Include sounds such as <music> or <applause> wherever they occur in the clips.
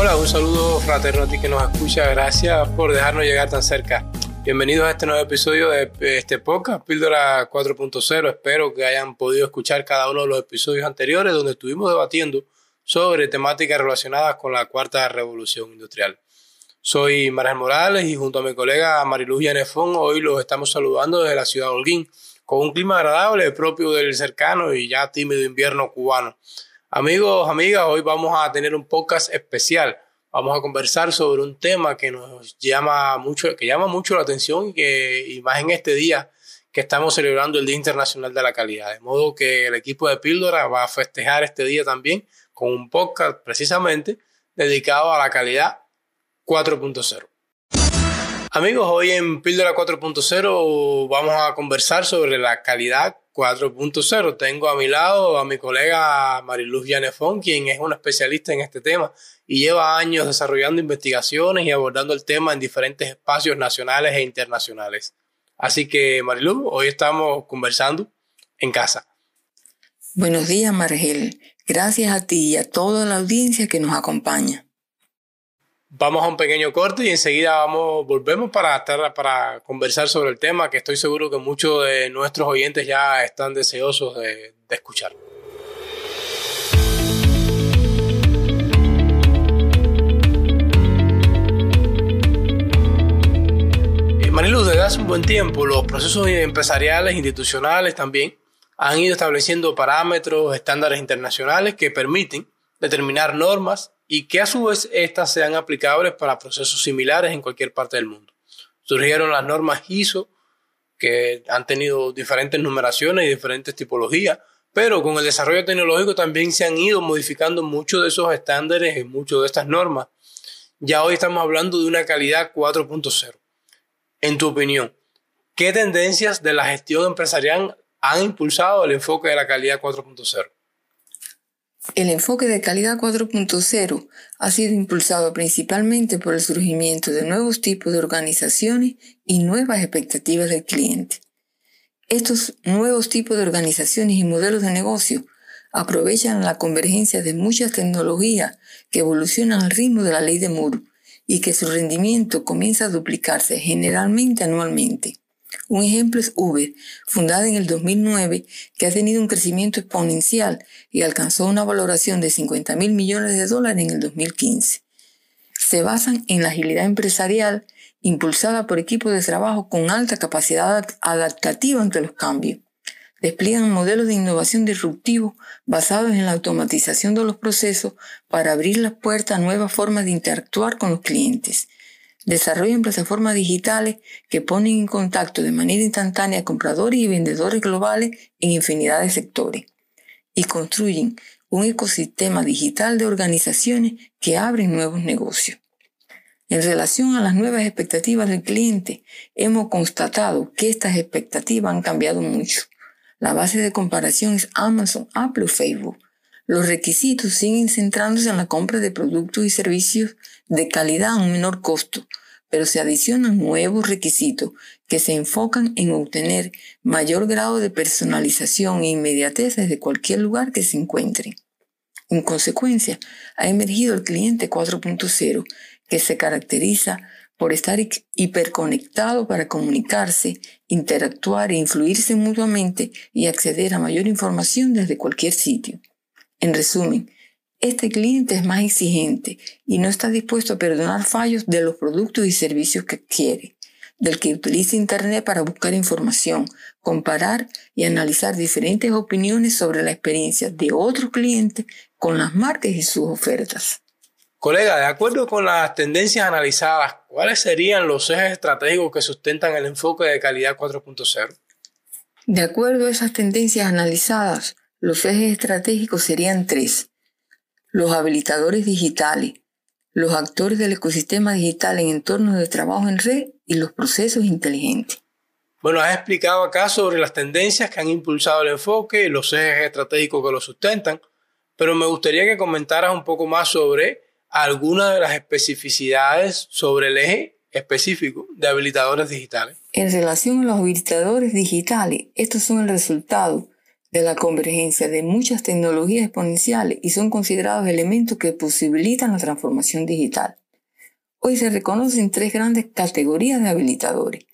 Hola, un saludo fraterno a ti que nos escucha. Gracias por dejarnos llegar tan cerca. Bienvenidos a este nuevo episodio de este podcast, Píldora 4.0. Espero que hayan podido escuchar cada uno de los episodios anteriores donde estuvimos debatiendo sobre temáticas relacionadas con la cuarta revolución industrial. Soy María Morales y junto a mi colega Mariluz Yanefón hoy los estamos saludando desde la ciudad de Holguín, con un clima agradable propio del cercano y ya tímido invierno cubano. Amigos, amigas, hoy vamos a tener un podcast especial. Vamos a conversar sobre un tema que nos llama mucho, que llama mucho la atención y que, y más en este día que estamos celebrando el Día Internacional de la Calidad. De modo que el equipo de Píldora va a festejar este día también con un podcast precisamente dedicado a la calidad 4.0. Amigos, hoy en Píldora 4.0 vamos a conversar sobre la calidad 4.0. Tengo a mi lado a mi colega Mariluz Yanefón, quien es una especialista en este tema y lleva años desarrollando investigaciones y abordando el tema en diferentes espacios nacionales e internacionales. Así que, Mariluz, hoy estamos conversando en casa. Buenos días, Margel. Gracias a ti y a toda la audiencia que nos acompaña. Vamos a un pequeño corte y enseguida vamos, volvemos para, estar, para conversar sobre el tema que estoy seguro que muchos de nuestros oyentes ya están deseosos de, escuchar. Marilu, desde hace un buen tiempo los procesos empresariales, institucionales también, han ido estableciendo parámetros, estándares internacionales que permiten determinar normas y que a su vez éstas sean aplicables para procesos similares en cualquier parte del mundo. Surgieron las normas ISO, que han tenido diferentes numeraciones y diferentes tipologías, pero con el desarrollo tecnológico también se han ido modificando muchos de esos estándares y muchas de estas normas. Ya hoy estamos hablando de una calidad 4.0. En tu opinión, ¿qué tendencias de la gestión empresarial han impulsado el enfoque de la calidad 4.0? El enfoque de calidad 4.0 ha sido impulsado principalmente por el surgimiento de nuevos tipos de organizaciones y nuevas expectativas del cliente. Estos nuevos tipos de organizaciones y modelos de negocio aprovechan la convergencia de muchas tecnologías que evolucionan al ritmo de la ley de Moore y que su rendimiento comienza a duplicarse generalmente anualmente. Un ejemplo es Uber, fundada en el 2009, que ha tenido un crecimiento exponencial y alcanzó una valoración de 50 mil millones de dólares en el 2015. Se basan en la agilidad empresarial impulsada por equipos de trabajo con alta capacidad adaptativa ante los cambios. Despliegan modelos de innovación disruptivos basados en la automatización de los procesos para abrir las puertas a nuevas formas de interactuar con los clientes desarrollan plataformas digitales que ponen en contacto de manera instantánea compradores y vendedores globales en infinidad de sectores y construyen un ecosistema digital de organizaciones que abren nuevos negocios. En relación a las nuevas expectativas del cliente, hemos constatado que estas expectativas han cambiado mucho. La base de comparación es Amazon, Apple o Facebook. Los requisitos siguen centrándose en la compra de productos y servicios de calidad a un menor costo, pero se adicionan nuevos requisitos que se enfocan en obtener mayor grado de personalización e inmediatez desde cualquier lugar que se encuentren. En consecuencia, ha emergido el cliente 4.0, que se caracteriza por estar hiperconectado para comunicarse, interactuar e influirse mutuamente y acceder a mayor información desde cualquier sitio. En resumen, este cliente es más exigente y no está dispuesto a perdonar fallos de los productos y servicios que quiere, del que utiliza Internet para buscar información, comparar y analizar diferentes opiniones sobre la experiencia de otros clientes con las marcas y sus ofertas. Colega, de acuerdo con las tendencias analizadas, ¿cuáles serían los ejes estratégicos que sustentan el enfoque de calidad 4.0? De acuerdo a esas tendencias analizadas, los ejes estratégicos serían tres los habilitadores digitales, los actores del ecosistema digital en entornos de trabajo en red y los procesos inteligentes. Bueno, has explicado acá sobre las tendencias que han impulsado el enfoque y los ejes estratégicos que lo sustentan, pero me gustaría que comentaras un poco más sobre algunas de las especificidades sobre el eje específico de habilitadores digitales. En relación a los habilitadores digitales, estos son el resultado de la convergencia de muchas tecnologías exponenciales y son considerados elementos que posibilitan la transformación digital. Hoy se reconocen tres grandes categorías de habilitadores.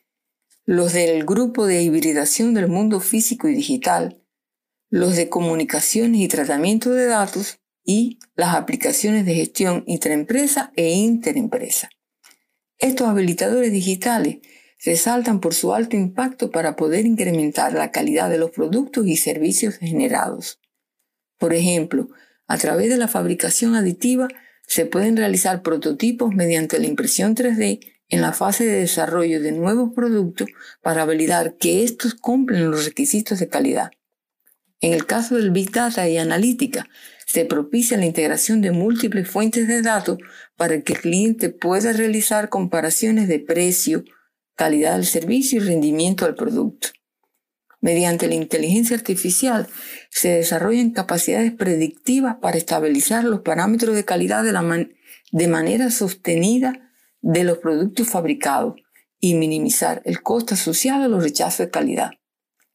Los del grupo de hibridación del mundo físico y digital, los de comunicaciones y tratamiento de datos y las aplicaciones de gestión intraempresa e interempresa. Estos habilitadores digitales resaltan por su alto impacto para poder incrementar la calidad de los productos y servicios generados. Por ejemplo, a través de la fabricación aditiva se pueden realizar prototipos mediante la impresión 3D en la fase de desarrollo de nuevos productos para validar que estos cumplen los requisitos de calidad. En el caso del Big Data y analítica, se propicia la integración de múltiples fuentes de datos para que el cliente pueda realizar comparaciones de precio, calidad del servicio y rendimiento del producto. Mediante la inteligencia artificial se desarrollan capacidades predictivas para estabilizar los parámetros de calidad de, de manera sostenida de los productos fabricados y minimizar el costo asociado a los rechazos de calidad.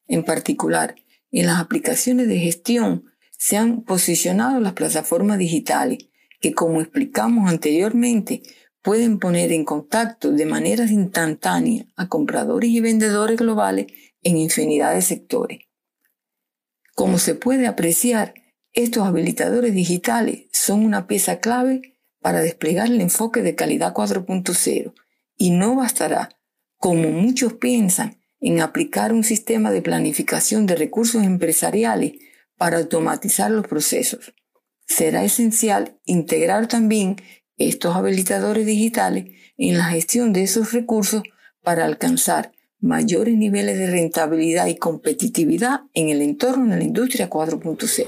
En particular, en las aplicaciones de gestión se han posicionado las plataformas digitales que, como explicamos anteriormente, pueden poner en contacto de manera instantánea a compradores y vendedores globales en infinidad de sectores. Como se puede apreciar, estos habilitadores digitales son una pieza clave para desplegar el enfoque de calidad 4.0 y no bastará, como muchos piensan, en aplicar un sistema de planificación de recursos empresariales para automatizar los procesos. Será esencial integrar también estos habilitadores digitales en la gestión de esos recursos para alcanzar mayores niveles de rentabilidad y competitividad en el entorno de la industria 4.0.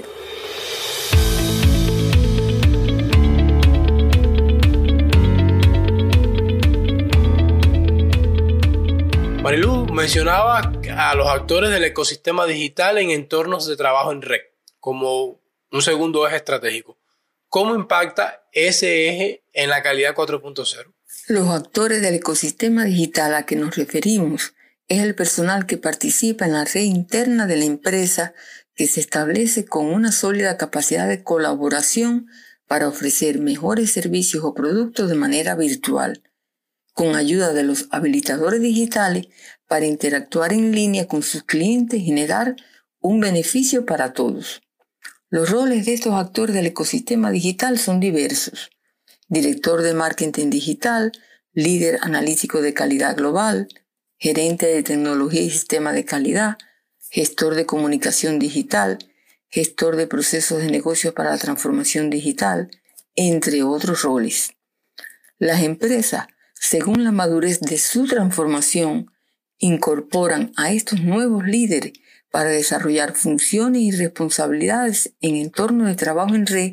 Marilu mencionaba a los actores del ecosistema digital en entornos de trabajo en red como un segundo eje estratégico. ¿Cómo impacta ese eje en la calidad 4.0? Los actores del ecosistema digital a que nos referimos es el personal que participa en la red interna de la empresa que se establece con una sólida capacidad de colaboración para ofrecer mejores servicios o productos de manera virtual, con ayuda de los habilitadores digitales para interactuar en línea con sus clientes y generar un beneficio para todos. Los roles de estos actores del ecosistema digital son diversos. Director de marketing digital, líder analítico de calidad global, gerente de tecnología y sistema de calidad, gestor de comunicación digital, gestor de procesos de negocio para la transformación digital, entre otros roles. Las empresas, según la madurez de su transformación, incorporan a estos nuevos líderes para desarrollar funciones y responsabilidades en entornos de trabajo en red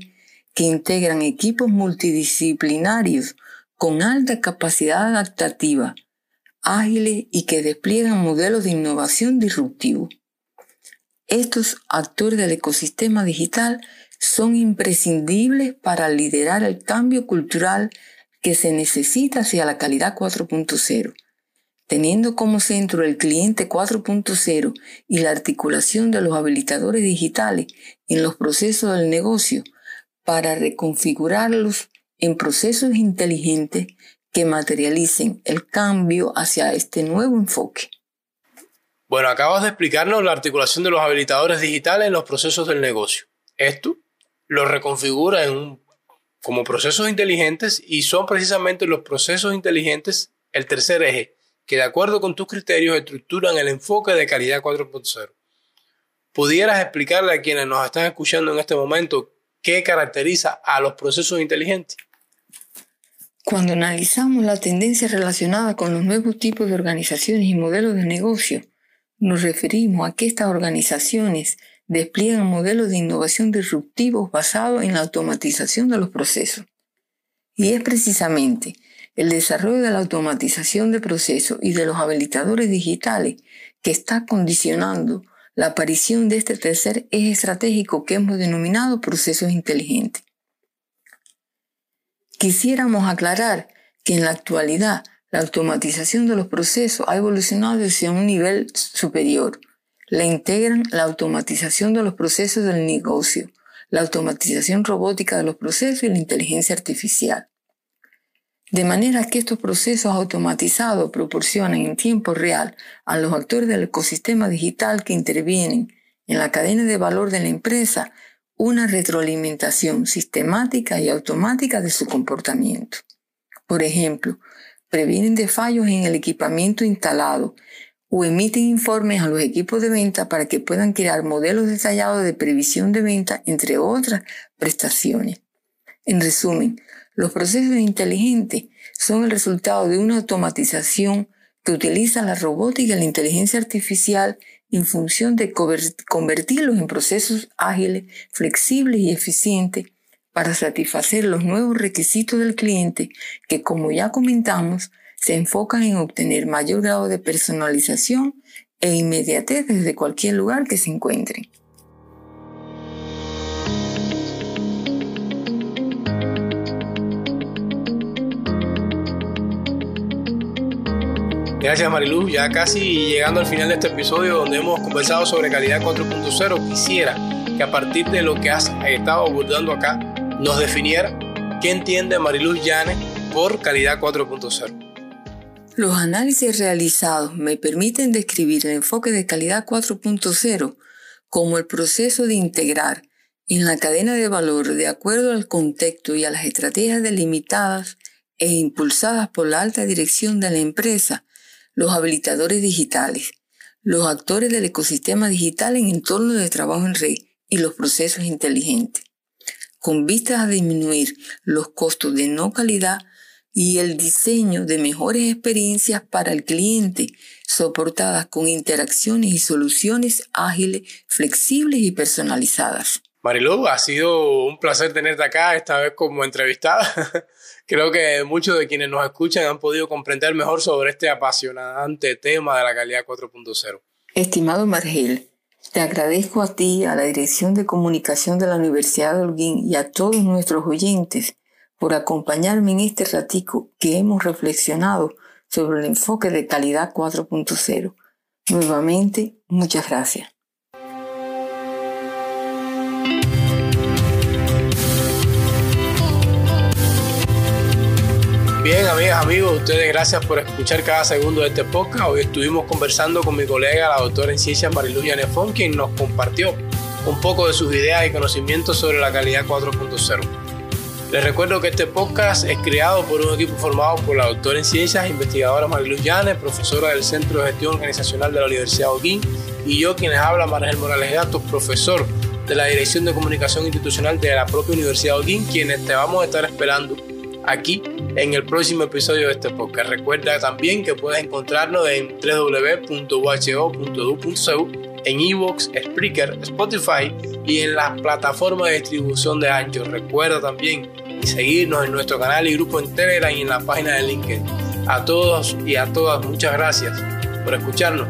que integran equipos multidisciplinarios con alta capacidad adaptativa, ágiles y que despliegan modelos de innovación disruptivos. Estos actores del ecosistema digital son imprescindibles para liderar el cambio cultural que se necesita hacia la calidad 4.0 teniendo como centro el cliente 4.0 y la articulación de los habilitadores digitales en los procesos del negocio para reconfigurarlos en procesos inteligentes que materialicen el cambio hacia este nuevo enfoque. Bueno, acabas de explicarnos la articulación de los habilitadores digitales en los procesos del negocio. Esto lo reconfigura en como procesos inteligentes y son precisamente los procesos inteligentes el tercer eje que de acuerdo con tus criterios estructuran el enfoque de calidad 4.0. ¿Pudieras explicarle a quienes nos están escuchando en este momento qué caracteriza a los procesos inteligentes? Cuando analizamos la tendencia relacionada con los nuevos tipos de organizaciones y modelos de negocio, nos referimos a que estas organizaciones despliegan modelos de innovación disruptivos basados en la automatización de los procesos. Y es precisamente el desarrollo de la automatización de procesos y de los habilitadores digitales que está condicionando la aparición de este tercer eje estratégico que hemos denominado procesos inteligentes. Quisiéramos aclarar que en la actualidad la automatización de los procesos ha evolucionado hacia un nivel superior. le integran la automatización de los procesos del negocio, la automatización robótica de los procesos y la inteligencia artificial. De manera que estos procesos automatizados proporcionan en tiempo real a los actores del ecosistema digital que intervienen en la cadena de valor de la empresa una retroalimentación sistemática y automática de su comportamiento. Por ejemplo, previenen de fallos en el equipamiento instalado o emiten informes a los equipos de venta para que puedan crear modelos detallados de previsión de venta, entre otras prestaciones. En resumen, los procesos inteligentes son el resultado de una automatización que utiliza la robótica y la inteligencia artificial en función de convertirlos en procesos ágiles, flexibles y eficientes para satisfacer los nuevos requisitos del cliente que, como ya comentamos, se enfocan en obtener mayor grado de personalización e inmediatez desde cualquier lugar que se encuentren. Gracias Mariluz, ya casi llegando al final de este episodio donde hemos conversado sobre calidad 4.0, quisiera que a partir de lo que has estado abordando acá, nos definiera qué entiende Mariluz Llanes por calidad 4.0. Los análisis realizados me permiten describir el enfoque de calidad 4.0 como el proceso de integrar en la cadena de valor de acuerdo al contexto y a las estrategias delimitadas e impulsadas por la alta dirección de la empresa, los habilitadores digitales, los actores del ecosistema digital en entorno de trabajo en red y los procesos inteligentes, con vistas a disminuir los costos de no calidad y el diseño de mejores experiencias para el cliente, soportadas con interacciones y soluciones ágiles, flexibles y personalizadas. Marilu, ha sido un placer tenerte acá, esta vez como entrevistada. <laughs> Creo que muchos de quienes nos escuchan han podido comprender mejor sobre este apasionante tema de la calidad 4.0. Estimado Margel, te agradezco a ti, a la Dirección de Comunicación de la Universidad de Holguín y a todos nuestros oyentes por acompañarme en este ratico que hemos reflexionado sobre el enfoque de calidad 4.0. Nuevamente, muchas gracias. Bien, amigas, amigos, ustedes gracias por escuchar cada segundo de este podcast. Hoy estuvimos conversando con mi colega, la doctora en ciencias Marilu Yanefón, quien nos compartió un poco de sus ideas y conocimientos sobre la calidad 4.0. Les recuerdo que este podcast es creado por un equipo formado por la doctora en ciencias, investigadora Mariluz Llanes, profesora del Centro de Gestión Organizacional de la Universidad de Oquín, y yo, quienes habla, Margel Morales Gatos, profesor de la Dirección de Comunicación Institucional de la propia Universidad de Oquín, quienes te vamos a estar esperando aquí en el próximo episodio de este podcast. Recuerda también que puedes encontrarnos en www.uho.edu.cu en Evox, Spreaker, Spotify y en las plataformas de distribución de Ancho. Recuerda también seguirnos en nuestro canal y grupo en Telegram y en la página de LinkedIn. A todos y a todas, muchas gracias por escucharnos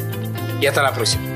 y hasta la próxima.